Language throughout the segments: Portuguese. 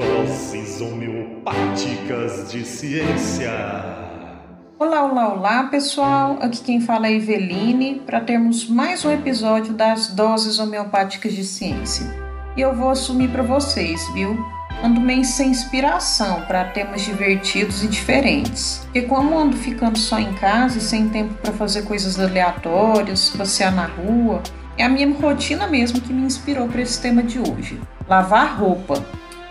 Doses homeopáticas de ciência. Olá, olá, olá, pessoal. Aqui quem fala é Eveline para termos mais um episódio das Doses homeopáticas de ciência. E eu vou assumir para vocês, viu? Ando meio sem inspiração para temas divertidos e diferentes. Porque como ando ficando só em casa e sem tempo para fazer coisas aleatórias, passear na rua, é a minha rotina mesmo que me inspirou para esse tema de hoje. Lavar roupa.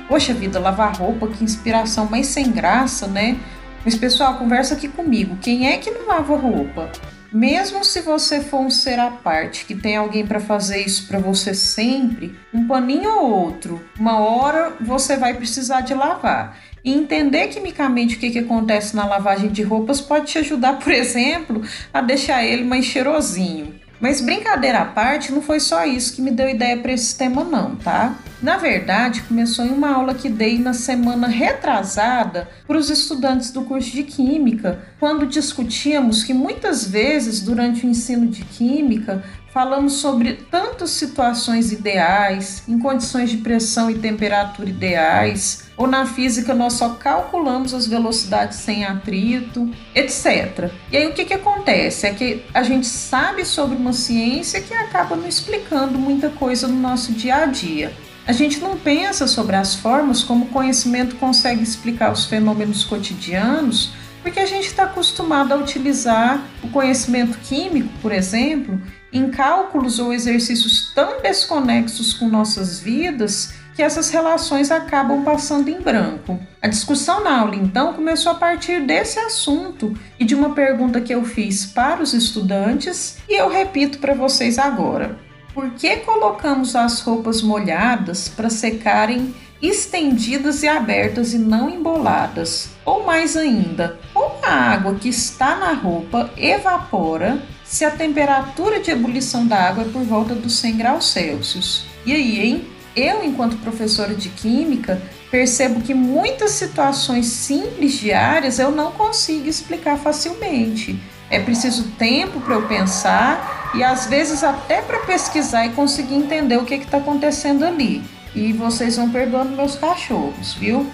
Poxa vida, lavar roupa, que inspiração mais sem graça, né? Mas pessoal, conversa aqui comigo. Quem é que não lava roupa? Mesmo se você for um ser à parte, que tem alguém para fazer isso para você sempre, um paninho ou outro, uma hora você vai precisar de lavar. E entender quimicamente o que, que acontece na lavagem de roupas pode te ajudar, por exemplo, a deixar ele mais cheirosinho. Mas brincadeira à parte, não foi só isso que me deu ideia para esse tema não, tá? Na verdade, começou em uma aula que dei na semana retrasada para os estudantes do curso de Química, quando discutíamos que muitas vezes durante o ensino de Química falamos sobre tantas situações ideais, em condições de pressão e temperatura ideais, ou na física nós só calculamos as velocidades sem atrito, etc. E aí o que, que acontece? É que a gente sabe sobre uma ciência que acaba não explicando muita coisa no nosso dia a dia. A gente não pensa sobre as formas como o conhecimento consegue explicar os fenômenos cotidianos, porque a gente está acostumado a utilizar o conhecimento químico, por exemplo, em cálculos ou exercícios tão desconexos com nossas vidas que essas relações acabam passando em branco. A discussão na aula, então, começou a partir desse assunto e de uma pergunta que eu fiz para os estudantes e eu repito para vocês agora. Por que colocamos as roupas molhadas para secarem estendidas e abertas e não emboladas? Ou mais ainda, como a água que está na roupa evapora se a temperatura de ebulição da água é por volta dos 100 graus Celsius? E aí, hein? Eu, enquanto professora de química, percebo que muitas situações simples diárias eu não consigo explicar facilmente. É preciso tempo para eu pensar e às vezes até para pesquisar e conseguir entender o que está acontecendo ali. E vocês vão perdoando meus cachorros, viu?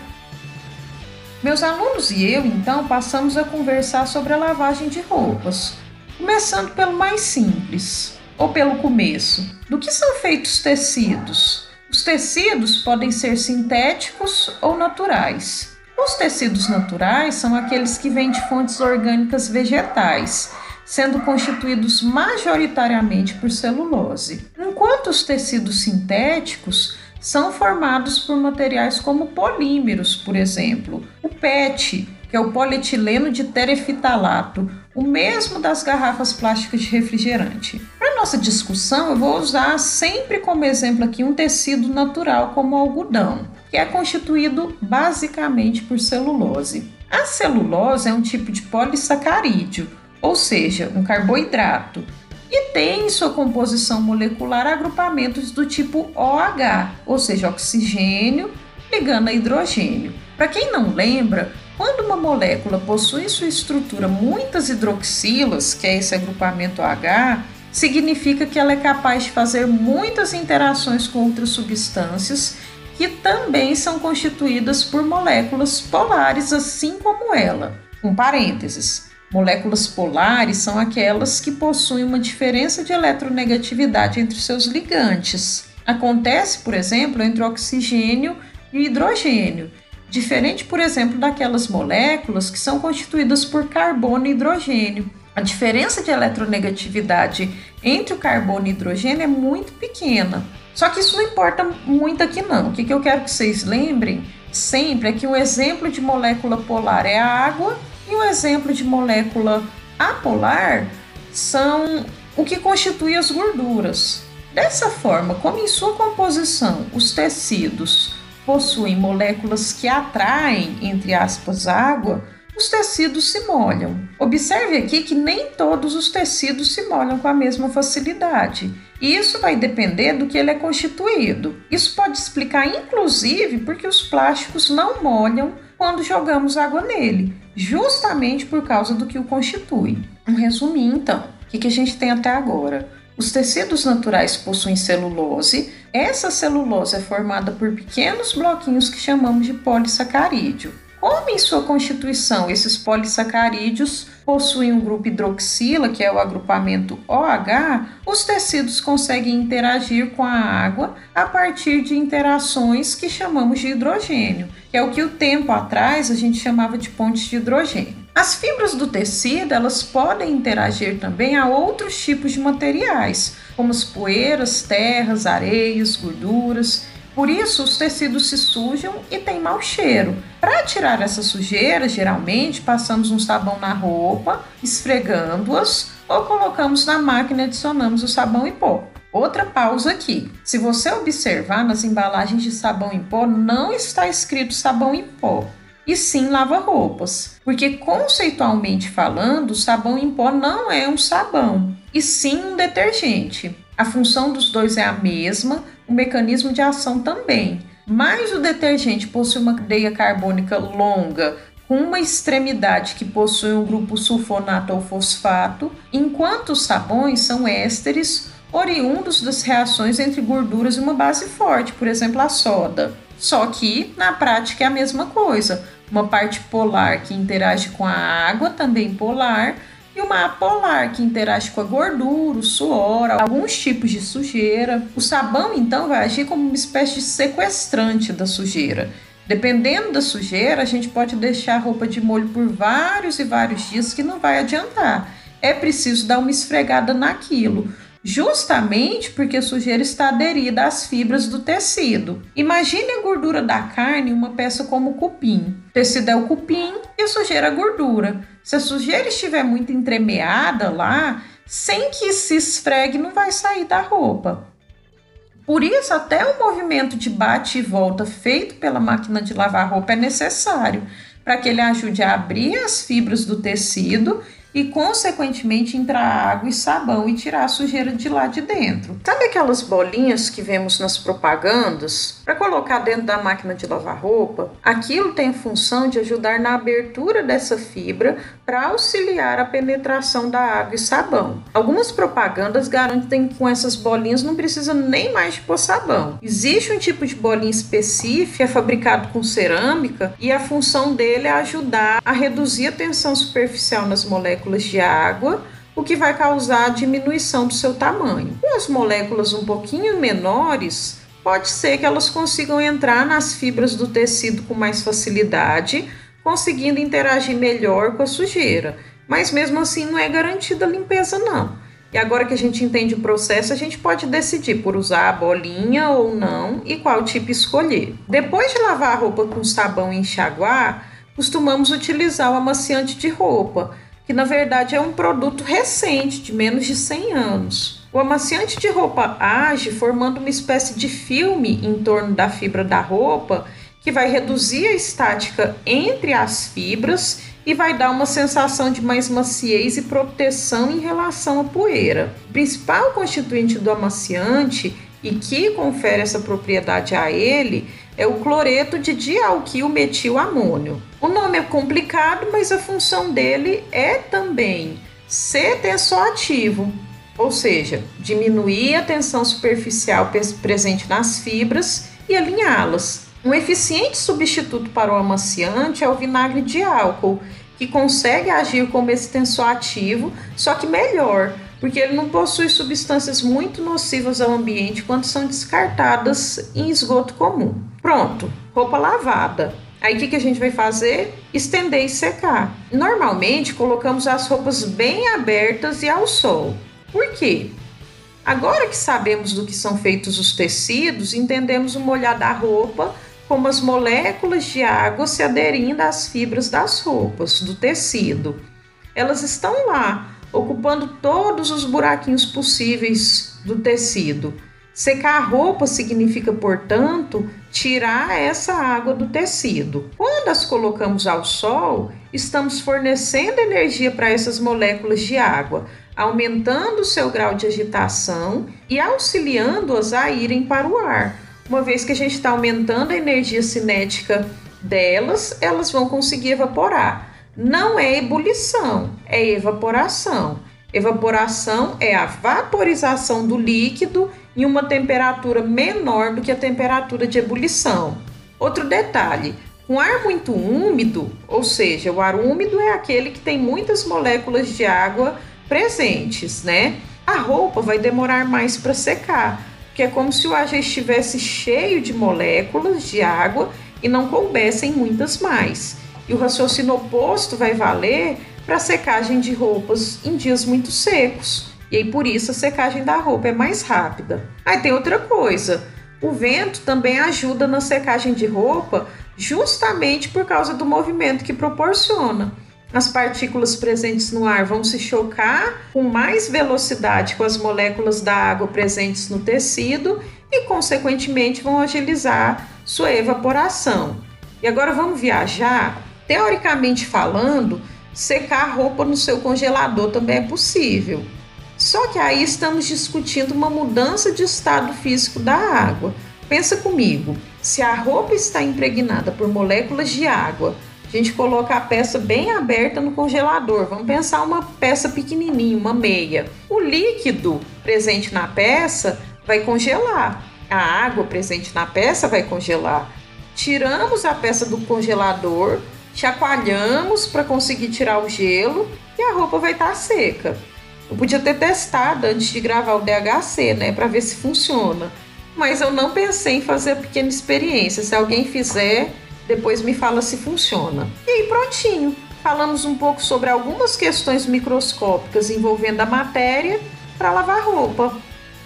Meus alunos e eu, então, passamos a conversar sobre a lavagem de roupas, começando pelo mais simples, ou pelo começo. Do que são feitos tecidos? Os tecidos podem ser sintéticos ou naturais. Os tecidos naturais são aqueles que vêm de fontes orgânicas vegetais sendo constituídos majoritariamente por celulose, enquanto os tecidos sintéticos são formados por materiais como polímeros, por exemplo, o PET, que é o polietileno de terefitalato, o mesmo das garrafas plásticas de refrigerante. Para nossa discussão, eu vou usar sempre como exemplo aqui um tecido natural como o algodão, que é constituído basicamente por celulose. A celulose é um tipo de polissacarídeo, ou seja, um carboidrato, e tem em sua composição molecular agrupamentos do tipo OH, ou seja, oxigênio ligando a hidrogênio. Para quem não lembra, quando uma molécula possui em sua estrutura muitas hidroxilas, que é esse agrupamento OH, significa que ela é capaz de fazer muitas interações com outras substâncias que também são constituídas por moléculas polares, assim como ela. Um parênteses. Moléculas polares são aquelas que possuem uma diferença de eletronegatividade entre seus ligantes. Acontece, por exemplo, entre oxigênio e hidrogênio, diferente, por exemplo, daquelas moléculas que são constituídas por carbono e hidrogênio. A diferença de eletronegatividade entre o carbono e o hidrogênio é muito pequena. Só que isso não importa muito aqui não. O que eu quero que vocês lembrem sempre é que um exemplo de molécula polar é a água e o exemplo de molécula apolar são o que constitui as gorduras. Dessa forma, como em sua composição os tecidos possuem moléculas que atraem, entre aspas, água, os tecidos se molham. Observe aqui que nem todos os tecidos se molham com a mesma facilidade. E isso vai depender do que ele é constituído. Isso pode explicar, inclusive, porque os plásticos não molham quando jogamos água nele, justamente por causa do que o constitui. Um resuminho, então. O que, que a gente tem até agora? Os tecidos naturais possuem celulose, Essa celulose é formada por pequenos bloquinhos que chamamos de polissacarídeo. Como em sua constituição esses polissacarídeos possuem um grupo hidroxila, que é o agrupamento OH, os tecidos conseguem interagir com a água a partir de interações que chamamos de hidrogênio, que é o que o tempo atrás a gente chamava de pontes de hidrogênio. As fibras do tecido, elas podem interagir também a outros tipos de materiais, como as poeiras, terras, areias, gorduras. Por isso, os tecidos se sujam e têm mau cheiro. Para tirar essa sujeira, geralmente passamos um sabão na roupa, esfregando-as, ou colocamos na máquina e adicionamos o sabão em pó. Outra pausa aqui. Se você observar nas embalagens de sabão em pó, não está escrito sabão em pó, e sim lava-roupas. Porque conceitualmente falando, sabão em pó não é um sabão, e sim um detergente. A função dos dois é a mesma, o mecanismo de ação também. Mas o detergente possui uma cadeia carbônica longa, com uma extremidade que possui um grupo sulfonato ou fosfato, enquanto os sabões são ésteres oriundos das reações entre gorduras e uma base forte, por exemplo, a soda. Só que na prática é a mesma coisa. Uma parte polar que interage com a água, também polar, e uma apolar que interage com a gordura, o suor, alguns tipos de sujeira. O sabão então vai agir como uma espécie de sequestrante da sujeira. Dependendo da sujeira, a gente pode deixar a roupa de molho por vários e vários dias que não vai adiantar. É preciso dar uma esfregada naquilo justamente porque a sujeira está aderida às fibras do tecido. Imagine a gordura da carne em uma peça como o cupim. O tecido é o cupim e a sujeira é a gordura. Se a sujeira estiver muito entremeada lá, sem que se esfregue, não vai sair da roupa. Por isso, até o movimento de bate e volta feito pela máquina de lavar roupa é necessário, para que ele ajude a abrir as fibras do tecido e, consequentemente, entrar água e sabão e tirar a sujeira de lá de dentro. Sabe aquelas bolinhas que vemos nas propagandas? Para colocar dentro da máquina de lavar roupa, aquilo tem a função de ajudar na abertura dessa fibra para auxiliar a penetração da água e sabão. Algumas propagandas garantem que com essas bolinhas não precisa nem mais de pôr sabão. Existe um tipo de bolinha específica, é fabricado com cerâmica e a função dele é ajudar a reduzir a tensão superficial nas moléculas moléculas de água, o que vai causar a diminuição do seu tamanho. Com as moléculas um pouquinho menores, pode ser que elas consigam entrar nas fibras do tecido com mais facilidade, conseguindo interagir melhor com a sujeira. Mas mesmo assim não é garantida a limpeza não. E agora que a gente entende o processo, a gente pode decidir por usar a bolinha ou não e qual tipo escolher. Depois de lavar a roupa com sabão e enxaguar, costumamos utilizar o amaciante de roupa, que na verdade é um produto recente, de menos de 100 anos. O amaciante de roupa age formando uma espécie de filme em torno da fibra da roupa que vai reduzir a estática entre as fibras e vai dar uma sensação de mais maciez e proteção em relação à poeira. O principal constituinte do amaciante e que confere essa propriedade a ele é o cloreto de dialquilmetilamônio. O nome é complicado, mas a função dele é também ser tensoativo, ou seja, diminuir a tensão superficial presente nas fibras e alinhá-las. Um eficiente substituto para o amaciante é o vinagre de álcool, que consegue agir como esse tensoativo, só que melhor, porque ele não possui substâncias muito nocivas ao ambiente quando são descartadas em esgoto comum. Pronto, roupa lavada. Aí o que, que a gente vai fazer? Estender e secar. Normalmente colocamos as roupas bem abertas e ao sol. Por quê? Agora que sabemos do que são feitos os tecidos, entendemos o molhar da roupa como as moléculas de água se aderindo às fibras das roupas, do tecido. Elas estão lá, ocupando todos os buraquinhos possíveis do tecido. Secar a roupa significa, portanto, tirar essa água do tecido. Quando as colocamos ao sol, estamos fornecendo energia para essas moléculas de água, aumentando seu grau de agitação e auxiliando-as a irem para o ar. Uma vez que a gente está aumentando a energia cinética delas, elas vão conseguir evaporar. Não é ebulição, é evaporação. Evaporação é a vaporização do líquido em uma temperatura menor do que a temperatura de ebulição. Outro detalhe: com ar muito úmido, ou seja, o ar úmido é aquele que tem muitas moléculas de água presentes, né? A roupa vai demorar mais para secar, porque é como se o ar já estivesse cheio de moléculas de água e não coubessem muitas mais. E o raciocínio oposto vai valer para secagem de roupas em dias muito secos. E aí por isso a secagem da roupa é mais rápida. Aí tem outra coisa. O vento também ajuda na secagem de roupa, justamente por causa do movimento que proporciona. As partículas presentes no ar vão se chocar com mais velocidade com as moléculas da água presentes no tecido e, consequentemente, vão agilizar sua evaporação. E agora vamos viajar. Teoricamente falando, secar a roupa no seu congelador também é possível. Só que aí estamos discutindo uma mudança de estado físico da água. Pensa comigo, se a roupa está impregnada por moléculas de água, gente coloca a peça bem aberta no congelador. Vamos pensar uma peça pequenininha, uma meia. O líquido presente na peça vai congelar. A água presente na peça vai congelar. Tiramos a peça do congelador, chacoalhamos para conseguir tirar o gelo e a roupa vai estar tá seca. Eu podia ter testado antes de gravar o DHC, né, para ver se funciona. Mas eu não pensei em fazer a pequena experiência. Se alguém fizer, depois me fala se funciona. E aí, prontinho. Falamos um pouco sobre algumas questões microscópicas envolvendo a matéria para lavar roupa.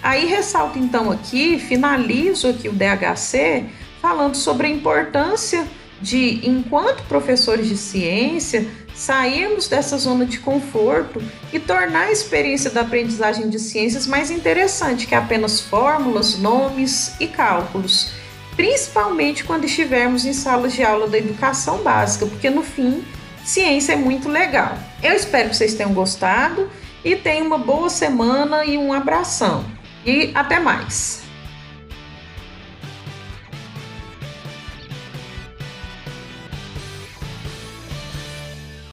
Aí ressalto então aqui, finalizo aqui o DHC falando sobre a importância de, enquanto professores de ciência, sairmos dessa zona de conforto e tornar a experiência da aprendizagem de ciências mais interessante que apenas fórmulas, nomes e cálculos, principalmente quando estivermos em salas de aula da educação básica, porque no fim, ciência é muito legal. Eu espero que vocês tenham gostado e tenham uma boa semana e um abração. E até mais!